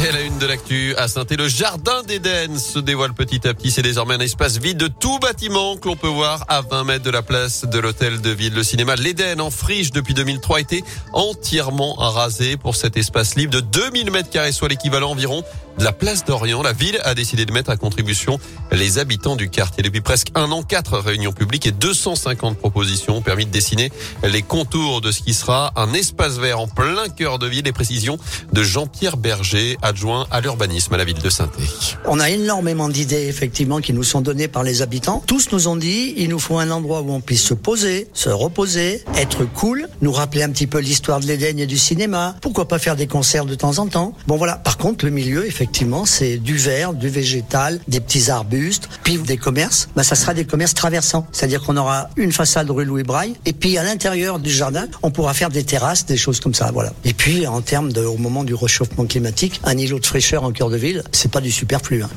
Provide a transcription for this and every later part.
Et la une de l'actu, à saint le jardin d'Éden se dévoile petit à petit. C'est désormais un espace vide de tout bâtiment que l'on peut voir à 20 mètres de la place de l'hôtel de ville. Le cinéma L'Éden en friche depuis 2003 a été entièrement rasé pour cet espace libre de 2000 mètres carrés, soit l'équivalent environ la place d'Orient. La ville a décidé de mettre à contribution les habitants du quartier. Depuis presque un an, quatre réunions publiques et 250 propositions ont permis de dessiner les contours de ce qui sera un espace vert en plein cœur de ville. Les précisions de Jean-Pierre Berger, adjoint à l'urbanisme à la ville de saint On a énormément d'idées, effectivement, qui nous sont données par les habitants. Tous nous ont dit, il nous faut un endroit où on puisse se poser, se reposer, être cool, nous rappeler un petit peu l'histoire de l'Éden et du cinéma. Pourquoi pas faire des concerts de temps en temps? Bon, voilà. Par contre, le milieu, effectivement, c'est du vert, du végétal, des petits arbustes, puis des commerces. Bah, ça sera des commerces traversants. C'est-à-dire qu'on aura une façade rue Louis Braille, et puis à l'intérieur du jardin, on pourra faire des terrasses, des choses comme ça, voilà. Et puis, en termes au moment du réchauffement climatique, îlot de fraîcheur en cœur de ville, c'est pas du superflu. Hein.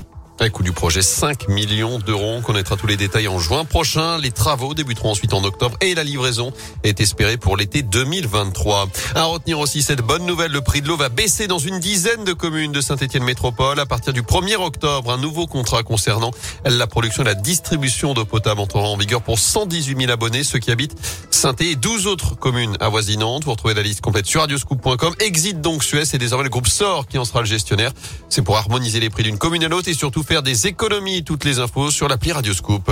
Un coût du projet 5 millions d'euros. On connaîtra tous les détails en juin prochain. Les travaux débuteront ensuite en octobre et la livraison est espérée pour l'été 2023. À retenir aussi cette bonne nouvelle, le prix de l'eau va baisser dans une dizaine de communes de Saint-Étienne Métropole à partir du 1er octobre. Un nouveau contrat concernant la production et la distribution d'eau potable entrera en vigueur pour 118 000 abonnés, ceux qui habitent saint et 12 autres communes avoisinantes. Vous retrouvez la liste complète sur radioscoop.com. Exit donc Suez et désormais le groupe SOR qui en sera le gestionnaire. C'est pour harmoniser les prix d'une commune à l'autre et surtout faire des économies. Toutes les infos sur l'appli Radioscoop.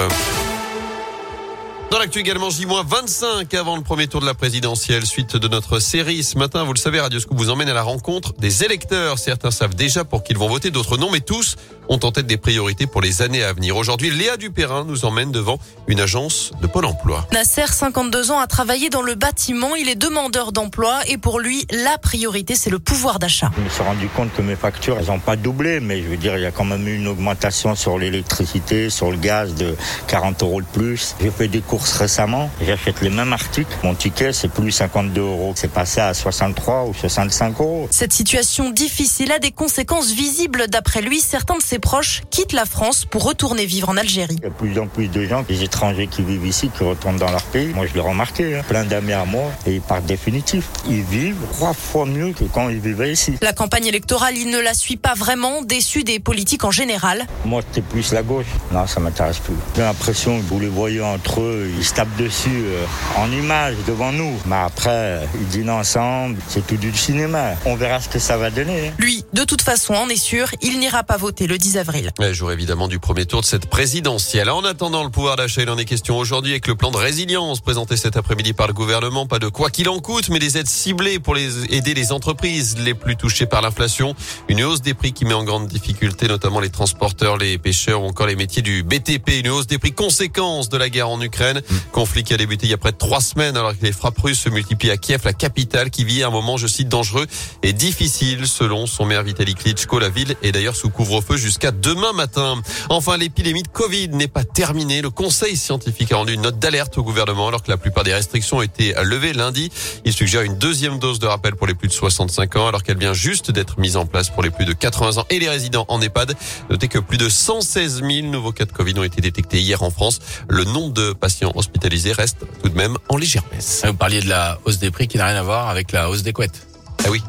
Dans l'actu également, J-25 avant le premier tour de la présidentielle. Suite de notre série ce matin, vous le savez, Radioscoop vous emmène à la rencontre des électeurs. Certains savent déjà pour qui ils vont voter, d'autres non, mais tous ont en tête des priorités pour les années à venir. Aujourd'hui, Léa Dupérin nous emmène devant une agence de Pôle emploi. Nasser, 52 ans, a travaillé dans le bâtiment. Il est demandeur d'emploi et pour lui, la priorité, c'est le pouvoir d'achat. Je me suis rendu compte que mes factures, elles n'ont pas doublé, mais je veux dire, il y a quand même eu une augmentation sur l'électricité, sur le gaz de 40 euros de plus. J'ai fait des cours récemment. J'achète les mêmes articles. Mon ticket, c'est plus 52 euros. C'est passé à 63 ou 65 euros. Cette situation difficile a des conséquences visibles. D'après lui, certains de ses proches quittent la France pour retourner vivre en Algérie. Il y a de plus en plus de gens, des étrangers qui vivent ici, qui retournent dans leur pays. Moi, je l'ai remarqué. Hein. Plein d'amis à moi et ils partent définitif. Ils vivent trois fois mieux que quand ils vivaient ici. La campagne électorale, il ne la suit pas vraiment, déçu des politiques en général. Moi, c'était plus la gauche. Non, ça m'intéresse plus. J'ai l'impression que vous les voyez entre eux, ils se tapent dessus euh, en image devant nous. Mais après, ils dînent ensemble, c'est tout du cinéma. On verra ce que ça va donner. Hein. Lui, de toute façon, on est sûr, il n'ira pas voter le 10 avril. Jour évidemment du premier tour de cette présidentielle. En attendant le pouvoir d'achat, il en est question aujourd'hui avec le plan de résilience présenté cet après-midi par le gouvernement. Pas de quoi qu'il en coûte, mais des aides ciblées pour les aider les entreprises les plus touchées par l'inflation. Une hausse des prix qui met en grande difficulté notamment les transporteurs, les pêcheurs ou encore les métiers du BTP. Une hausse des prix conséquence de la guerre en Ukraine. Conflit qui a débuté il y a près de trois semaines alors que les frappes russes se multiplient à Kiev, la capitale qui vit un moment, je cite, dangereux et difficile selon son maire Vitaly Klitschko. La ville est d'ailleurs sous couvre-feu jusqu'à demain matin. Enfin, l'épidémie de Covid n'est pas terminée. Le conseil scientifique a rendu une note d'alerte au gouvernement alors que la plupart des restrictions ont été levées lundi. Il suggère une deuxième dose de rappel pour les plus de 65 ans alors qu'elle vient juste d'être mise en place pour les plus de 80 ans et les résidents en EHPAD. Notez que plus de 116 000 nouveaux cas de Covid ont été détectés hier en France. Le nombre de patients hospitalisés reste tout de même en légère baisse. Vous parliez de la hausse des prix qui n'a rien à voir avec la hausse des couettes. Ah oui.